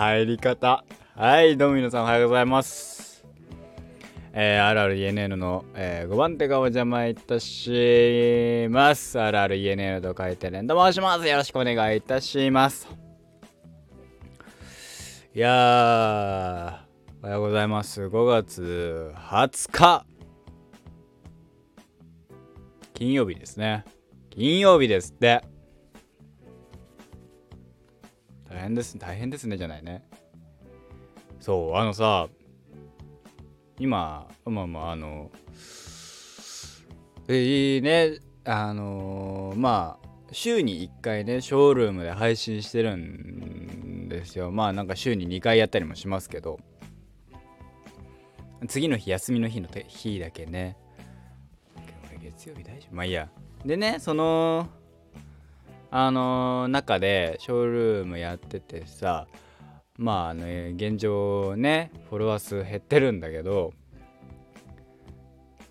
入り方。はい、どうも皆さんおはようございます。えー、RRENN の、えー、5番手がお邪魔いたします。RRENN と書いてねんと申します。よろしくお願いいたします。いやー、おはようございます。5月20日。金曜日ですね。金曜日ですって。大変です大変ですねじゃないね。そうあのさ今まあまああのいいね。あのまあ週に1回ねショールームで配信してるんですよ。まあなんか週に2回やったりもしますけど。次の日休みの日の日だけね。月曜日大丈夫。まあいいや。でねそのあの、中でショールームやっててさまあね現状ねフォロワー数減ってるんだけど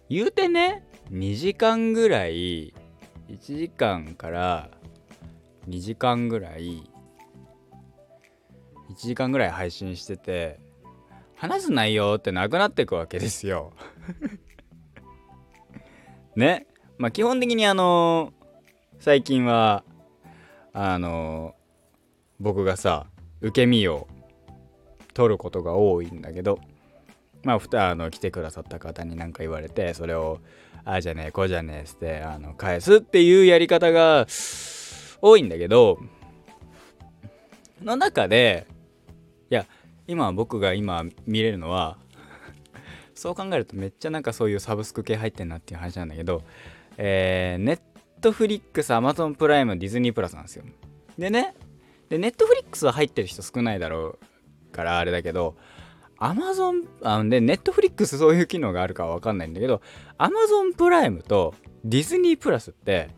言うてね2時間ぐらい1時間から2時間ぐらい1時間ぐらい配信してて話す内容ってなくなってくわけですよ。ね。まあ基本的にあのー、最近はあの僕がさ受け身を取ることが多いんだけどまあふたあの来てくださった方に何か言われてそれをああじゃねえこうじゃねえってあの返すっていうやり方が多いんだけどの中でいや今僕が今見れるのはそう考えるとめっちゃなんかそういうサブスク系入ってんなっていう話なんだけど、えー、ネッットフリックス、アマゾンプライム、ディズニープラスなんですよ。でね、で、ネットフリックスは入ってる人少ないだろうからあれだけど、アマゾン、あで、ネットフリックスそういう機能があるかはわかんないんだけど、アマゾンプライムとディズニープラスって、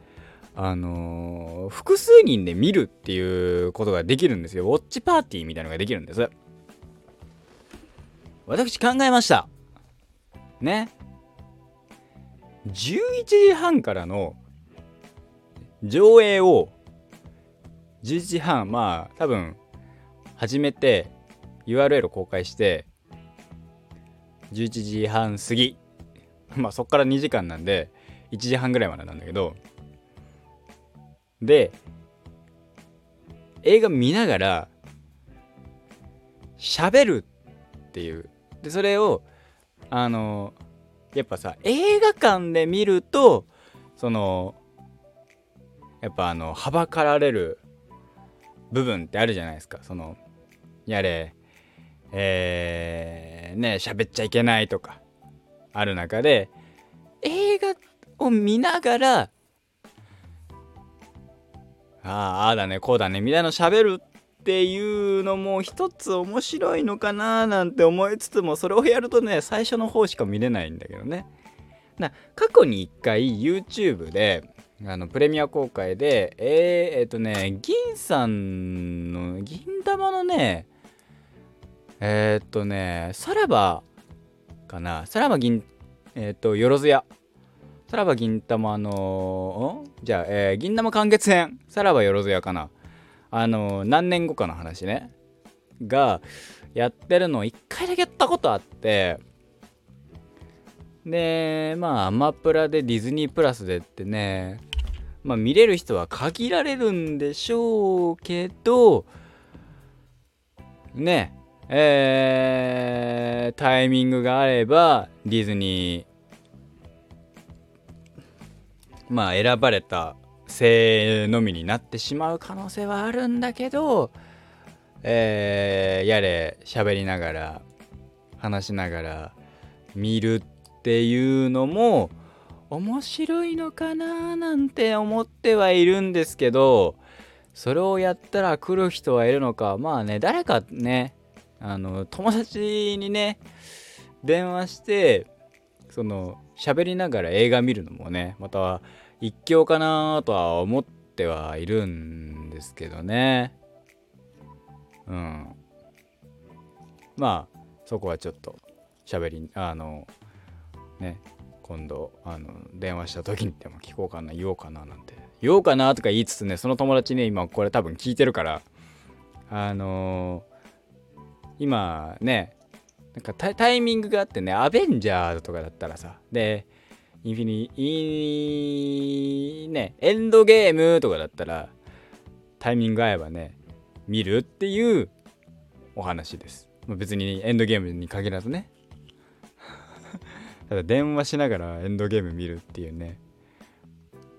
あのー、複数人で見るっていうことができるんですよ。ウォッチパーティーみたいなのができるんです。私考えました。ね。11時半からの上映を11時半まあ多分始めて URL 公開して11時半過ぎ。まあそっから2時間なんで1時半ぐらいまでなんだけど。で映画見ながら喋るっていう。でそれをあのやっぱさ映画館で見るとそのやっぱあのはばかられる部分ってあるじゃないですか。そのやれえー、ね喋っちゃいけないとかある中で映画を見ながらあああだねこうだねみたいなの喋るっていうのも一つ面白いのかななんて思いつつもそれをやるとね最初の方しか見れないんだけどね。な過去に一回 YouTube であのプレミア公開でえー、えっ、ー、とね銀さんの銀玉のねえー、っとねさらばかな。さらば銀え、っとよろずや。さらば銀玉のんじゃあ、え、銀玉完結編。さらばよろずやかな。あの何年後かの話ね。がやってるのを1回だけやったことあって。でまあアマプラでディズニープラスでってねまあ見れる人は限られるんでしょうけど、ね、えー、タイミングがあればディズニー、まあ選ばれた性のみになってしまう可能性はあるんだけど、えー、やれ喋りながら話しながら見るっていうのも面白いのかななんて思ってはいるんですけどそれをやったら来る人はいるのか。まあね誰かねあの友達にね電話してその喋りながら映画見るのもねまた一興かなとは思ってはいるんですけどね。うん。まあそこはちょっと喋りあのね今度あの電話した時にでも聞こうかな言おうかななんて。言おうかなとか言いつつねその友達ね今これ多分聞いてるから。あの今ねなんかタイミングがあってねアベンジャーズとかだったらさでインフィニいねエンドゲームとかだったらタイミング合えばね見るっていうお話です、別にエンドゲームに限らずね。ただ電話しながらエンドゲーム見るっていうね。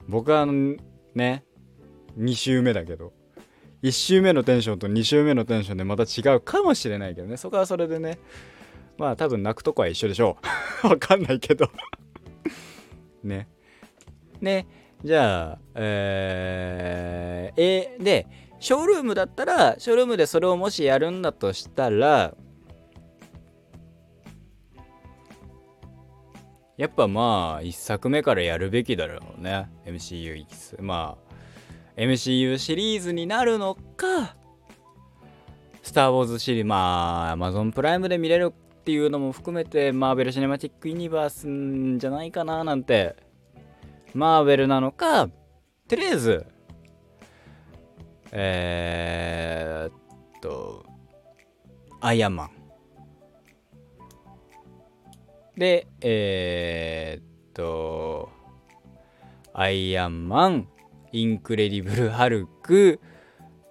僕はあのね2周目だけど1周目のテンションと2周目のテンションでまた違うかもしれないけどね。そこはそれでねまあ多分泣くとこは一緒でしょう。わかんないけど。ね。ね。じゃあえー、えー、でショールームだったらショールームでそれをもしやるんだとしたらやっぱまあ1作目からやるべきだろうね。MCU まあ MCU シリーズになるのか。スター・ウォーズシリーズまあ Amazon プライムで見れるっていうのも含めてマーベル・シネマティック・ユニバースんじゃないかななんて。マーベルなのか。とりあえずえー、っとアイアンマン。で、えー、っと、アイアンマン、インクレディブル・ハルク、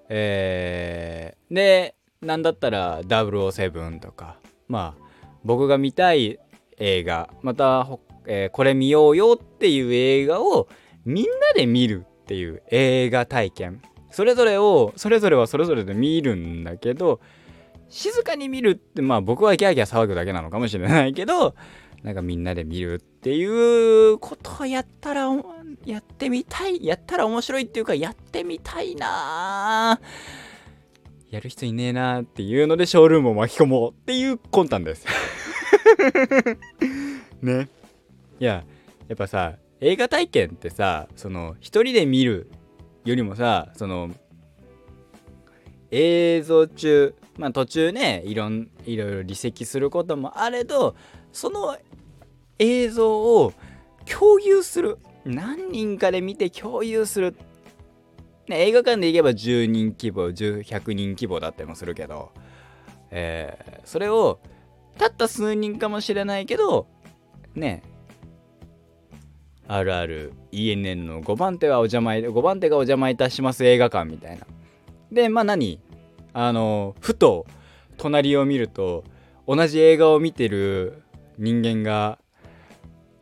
えー、で、なんだったら007とか、まあ、僕が見たい映画、また、えー、これ見ようよっていう映画をみんなで見るっていう映画体験。それぞれを、それぞれはそれぞれで見るんだけど、静かに見るってまあ僕はギャーギャー騒ぐだけなのかもしれないけど なんかみんなで見るっていうことをやったらやってみたいやったら面白いっていうかやってみたいな。やる人いねえなっていうのでショールームを巻き込もうっていう魂胆です。ね。いややっぱさ映画体験ってさその一人で見るよりもさその映像中まあ途中ねいろんいろいろ離席することもあれどその映像を共有する何人かで見て共有する、ね、映画館で行けば10人規模100人規模だったりもするけど、えー、それをたった数人かもしれないけどねあるある ENN の5番手はお邪魔5番手がお邪魔いたします映画館みたいな。でまあ何あのふと隣を見ると同じ映画を見てる人間が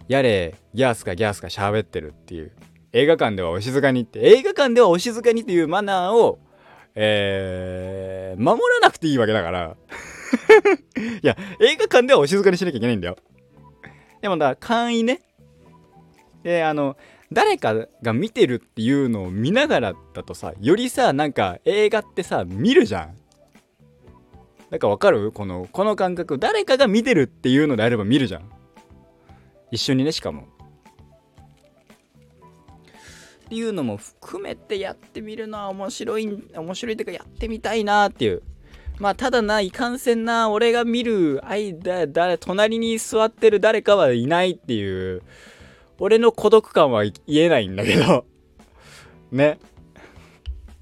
やれギャースかギャースか喋ってるっていう。映画館ではお静かにって映画館ではお静かにっていうマナーをえー、守らなくていいわけだから。いや映画館ではお静かにしなきゃいけないんだよ。でもだ簡易ね。であの誰かが見てるっていうのを見ながらだとさよりさなんか映画ってさ見るじゃん。なんかわかる？このこの感覚。誰かが見てるっていうのであれば見るじゃん。一緒にねしかも。っていうのも含めてやってみるのは面白い面白いというかやってみたいなっていう。まあただないかんせんな俺が見る間誰隣に座ってる誰かはいないっていう。俺の孤独感は言えないんだけど。ね。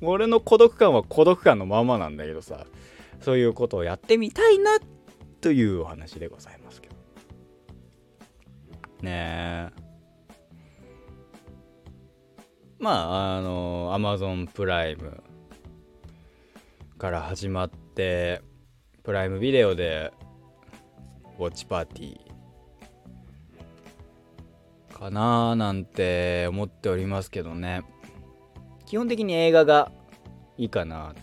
俺の孤独感は孤独感のままなんだけどさ。そういうことをやってみたいなというお話でございますけど。ねえ。まああのアマゾンプライムから始まってプライムビデオでウォッチパーティーかななんて思っておりますけどね。基本的に映画がいいかなって。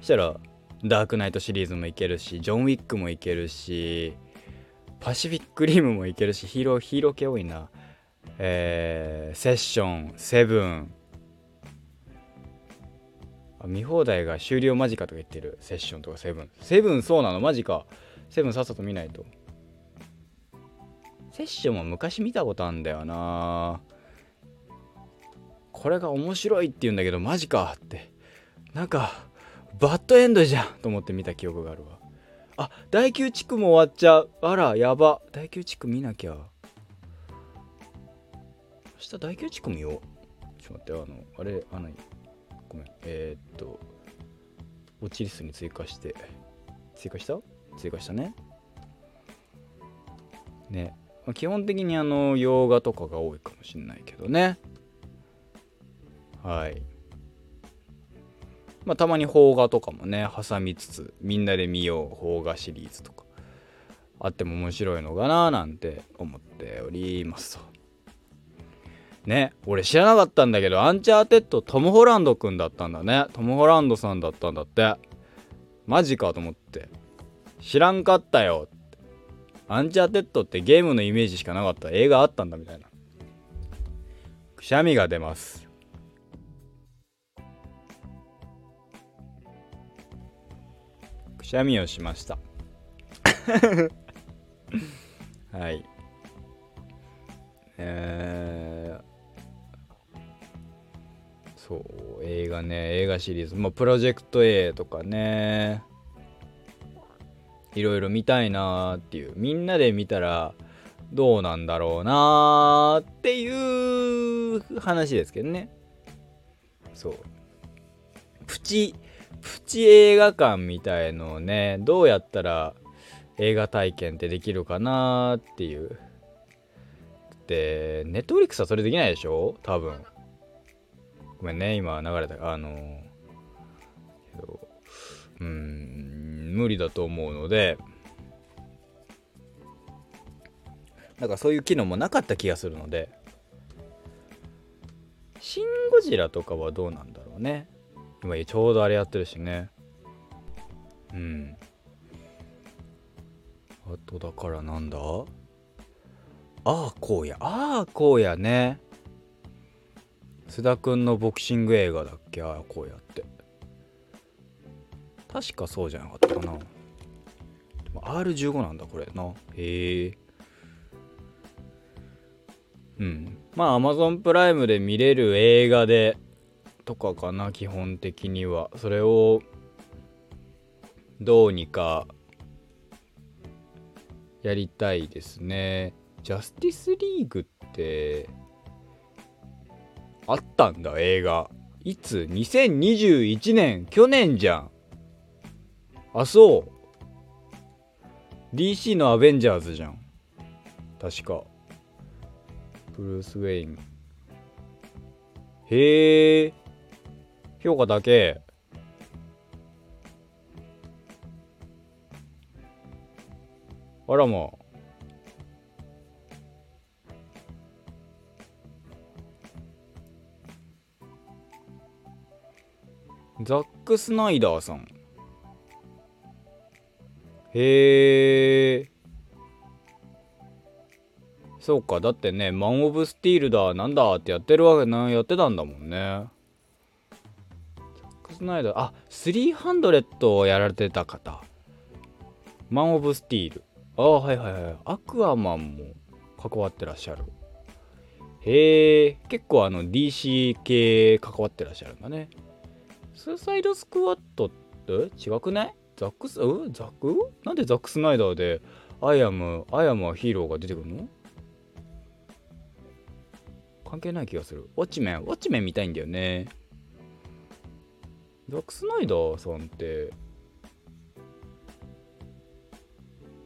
そしたらダークナイトシリーズもいけるしジョン・ウィックもいけるしパシフィックリムもいけるしヒーローヒーロー系多いな。えー、セッションセブン。見放題が終了間近とか言ってる。セッションとかセブン。セブンそうなの？マジか。セブンさっさと見ないと。セッションも昔見たことあんだよな。これが面白いって言うんだけどマジかって。なんかバッドエンドじゃんと思って見た記憶があるわ。あ第9地区も終わっちゃう。あらやば。第9地区見なきゃ。明日第9地区見よう。ちょっと待ってあのあれあのごめん。えー、っとウォッチリストに追加して。追加した？追加したね。ね、ま、基本的にあの洋画とかが多いかもしんないけどね。はい。まあたまに邦画とかもね挟みつつみんなで見よう邦画シリーズとかあっても面白いのかななんて思っておりますと。ね俺知らなかったんだけどアンチャーテッドトム・ホランドくんだったんだね。トム・ホランドさんだったんだって。マジかと思って。知らんかったよアンチャーテッドってゲームのイメージしかなかった映画あったんだみたいな。くしゃみが出ます。くしゃみをしました。はい。えー、そう映画ね映画シリーズ。まあプロジェクト A とかねいろいろ見たいなーっていう。みんなで見たらどうなんだろうなーっていう話ですけどね。そう。プチプチ映画館みたいのをねどうやったら映画体験ってできるかなーっていう。でネットフリックスはそれできないでしょ？多分。ごめんね今流れた。あのうん。無理だと思うのでなんかそういう機能もなかった気がするのでシン・ゴジラとかはどうなんだろうね。今ちょうどあれやってるしね。うん。あとだからなんだ？ああこうやああこうやね。須田くんのボクシング映画だっけ？ああこうやって。確かそうじゃなかったかな。R15 なんだこれな。へえ。うん。まあ Amazon プライムで見れる映画でとかかな基本的には。それをどうにかやりたいですね。ジャスティスリーグってあったんだ映画。いつ？2021年去年じゃん。あそう。DC のアベンジャーズじゃん。確か。ブルース・ウェイン。へえ評価だけ。あらまザック・スナイダーさん。へえそうかだってねマン・オブ・スティールだなんだってやってるわけなやってたんだもんね。ザック・スナイダー。あ300をやられてた方。マン・オブ・スティール。ああはいはいはいアクアマンも関わってらっしゃる。へえ結構あの DC 系関わってらっしゃるんだね。スーサイドスクワッドって？違くない？ザックス、うん？ザック？なんでザックスナイダーでアイアム、アイアムアヒーローが出てくるの？関係ない気がする。ウォッチメン、ウォッチメン見たいんだよね。ザックスナイダーさんって、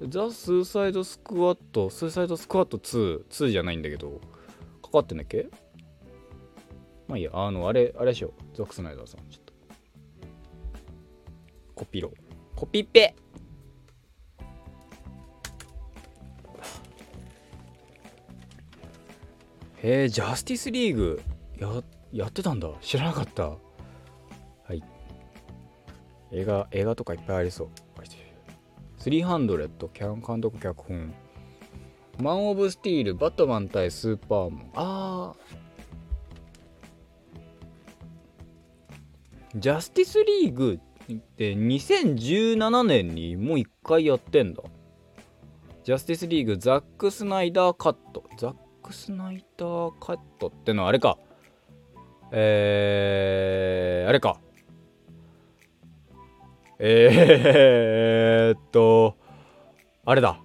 ザ・スーサイドスクワット、スーサイドスクワット2、2じゃないんだけど、かかってんだっけ？まあいいや、あの、あれ、あれでしょ。ザックスナイダーさん。ちょっと。コピロー。コピペ。へえジャスティスリーグややってたんだ。知らなかった。はい。映画映画とかいっぱいありそう。300キャン監督脚本マン・オブ・スティールバットマン対スーパー。マンあジャスティスリーグで2017年にもう一回やってんだジャスティスリーグザック・スナイダーカットザック・スナイダーカットってのはあれか。えー、あれか。えー、っとあれだ。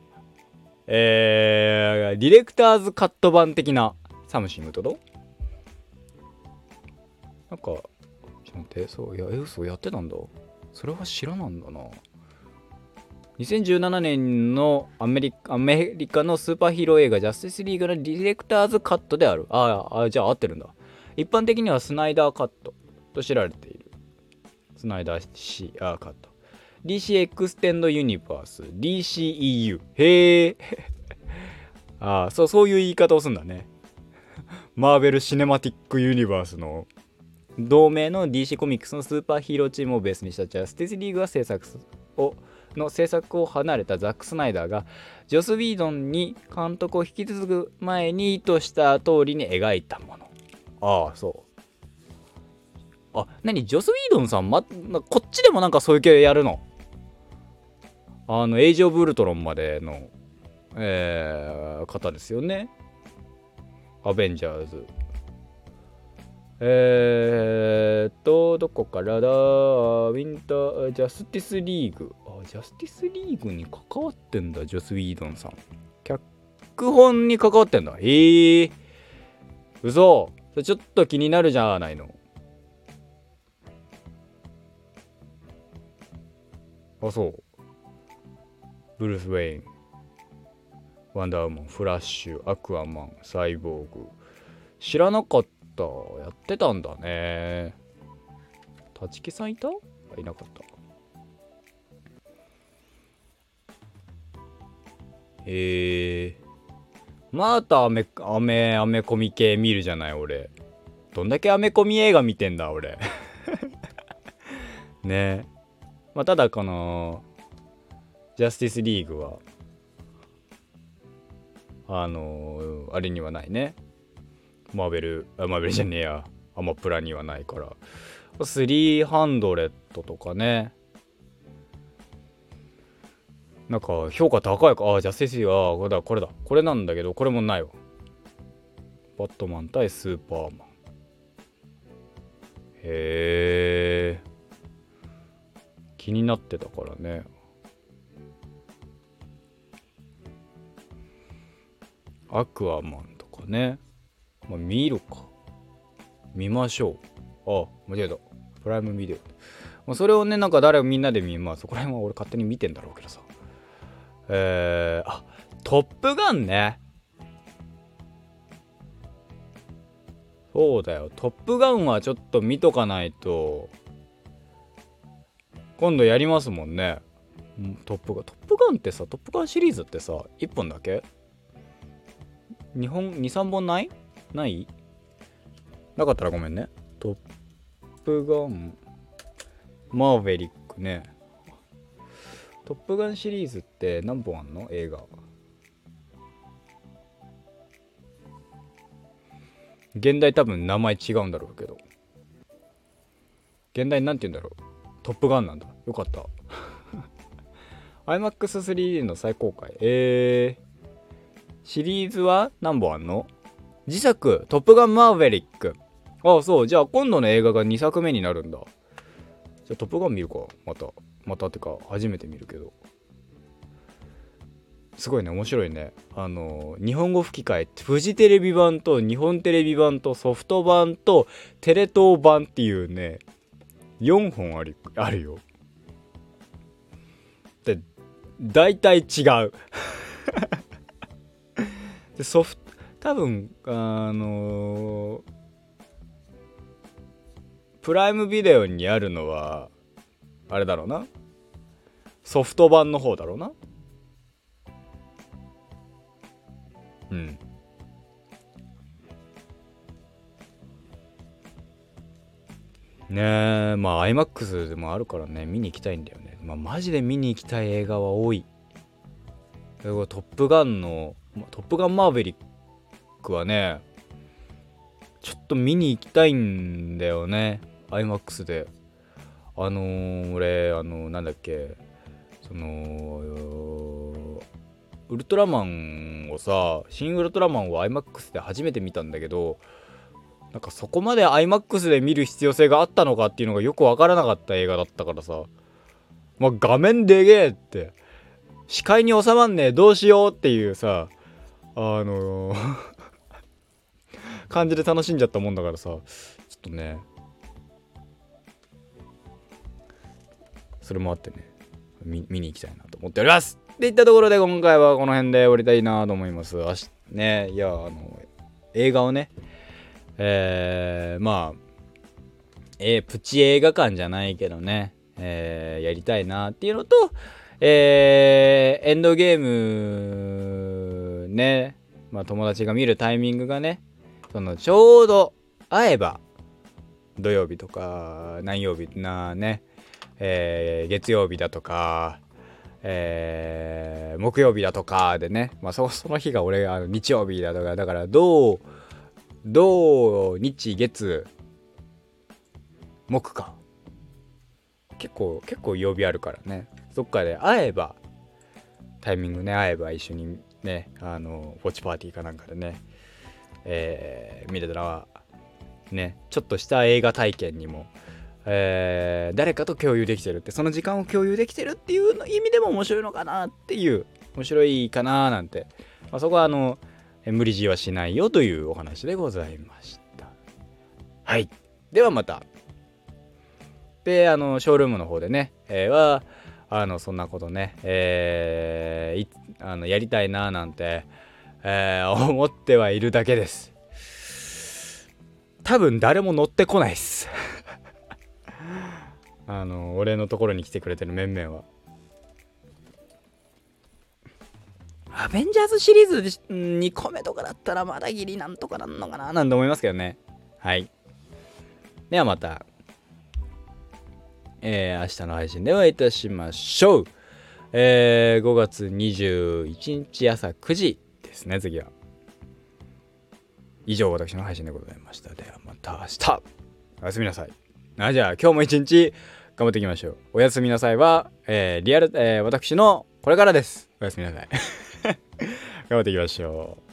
えー、ディレクターズカット版的な something と？どなんかちょっと待ってそういやえ嘘やってたんだ。それは知らなんだな。2017年のアメリアメリカのスーパーヒーロー映画ジャスティスリーグのディレクターズカットである。ああじゃあ合ってるんだ。一般的にはスナイダーカットと知られている。スナイダーシーカット。DC エクステンドユニバース。DCEU へえ。ああそうそういう言い方をするんだね。マーベル・シネマティック・ユニバースの同名の DC コミックスのスーパーヒーローチームをベースにしたジャスティスリーグが制作をの制作を離れたザック・スナイダーがジョス・ウィードンに監督を引き継ぐ前に意図した通りに描いたもの。ああそう。あ何ジョス・ウィードンさん、ま、こっちでもなんかそういう系やるの？あのエイジ・オブ・ウルトロンまでの、えー、方ですよね。アベンジャーズ。えー、っと、どこからだ？ウィンター、ジャスティスリーグ。あ、ジャスティスリーグに関わってんだ、ジョス・ウィードンさん。脚本に関わってんだ。へえー。嘘ちょっと気になるじゃないの。あ、そう。ブルース・ウェイン。ワンダーウーマン、フラッシュ、アクアマン、サイボーグ。知らなかった。やってたんだね。立木さんいた？いなかった。えー、またアメアメアメコミ系見るじゃない俺。どんだけアメコミ映画見てんだ俺。ね。まあただこのジャスティスリーグはあのー、あれにはないね。マーベルあマーベルじゃねえや。アマプラにはないから。300とかね。なんか評価高いか。ああジャスティスリー。はこれだこれだ。これなんだけどこれもないわ。バットマン対スーパーマン。へえ気になってたからね。アクアマンとかね。まあ、見るか。見ましょう。ああ、間違えた。プライムビデオ。まあ、それをね、なんか誰みんなで見ます。そこら辺は俺勝手に見てんだろうけどさ。えー、あ、トップガンね。そうだよ。トップガンはちょっと見とかないと、今度やりますもんね。トップガン。トップガンってさ、トップガンシリーズってさ、1本だけ ?2 本、2、3本ない？ない？なかったらごめんね。トップガン、マーヴェリックね。トップガンシリーズって何本あんの？映画。現代多分名前違うんだろうけど。現代なんて言うんだろう？トップガンなんだ。よかった。IMAX3D の最高回。えー、シリーズは何本あんの？自作、トップガンマーヴェリック。ああ、そう。じゃあ今度の映画が2作目になるんだ。じゃあトップガン見るか。また。またってか、初めて見るけど。すごいね、面白いね。あの、日本語吹き替え、フジテレビ版と日本テレビ版とソフト版とテレ東版っていうね、4本あるあるよ。で、大体違う。でソフト多分あの、プライムビデオにあるのはあれだろうな。ソフト版の方だろうな。うん。ねえまあ iMAX でもあるからね。見に行きたいんだよね。まあマジで見に行きたい映画は多い。トップガンのトップガンマーヴェリックはねちょっと見に行きたいんだよね。iMAX で。あのー、俺あのー、なんだっけ。そのウルトラマンをさ新ウルトラマンを iMAX で初めて見たんだけどなんかそこまで iMAX で見る必要性があったのかっていうのがよくわからなかった映画だったからさ。まあ画面でげえって。視界に収まんねえどうしようっていうさあのー感じで楽しんじゃったもんだからさ。ちょっとね。それもあってね。見に行きたいなと思っております。っていったところで今回はこの辺で終わりたいなと思います。明日ねいやあの映画をね。えー、まあえー、プチ映画館じゃないけどね、えー、やりたいなっていうのと、えー、エンドゲームね、まあ友達が見るタイミングがね、そのちょうど会えば、土曜日とか何曜日なね、えー、月曜日だとか、えー、木曜日だとかでね、まあそその日が俺あの日曜日だとか、だから土、土、日、月、木か。結構、結構曜日あるからね。どっかで会えば、タイミングね、会えば一緒にね、あの、ウォッチパーティーかなんかでね、えー、見れたら、ね、ちょっとした映画体験にも、えー、誰かと共有できてるって、その時間を共有できてるっていう意味でも面白いのかなっていう、面白いかななんて、まあ、そこはあの、無理強いはしないよというお話でございました。はい。ではまた。で、あの、ショールームの方でね、えー、は、あの、そんなことね、えー、あのやりたいななんて、えー、思ってはいるだけです。多分誰も乗ってこないっす。あの俺のところに来てくれてる面々は。アベンジャーズシリーズ2個目とかだったらまだギリなんとかなんのかななんて思いますけどね。はい。ではまた。えー、明日の配信でお会いいたしましょう。えー、5月21日朝9時。ですね次は。以上私の配信でございました。ではまた明日。おやすみなさい。あじゃあ今日も一日頑張っていきましょう。おやすみなさいは、えー、リアル、えー、私のこれからです。おやすみなさい。頑張っていきましょう。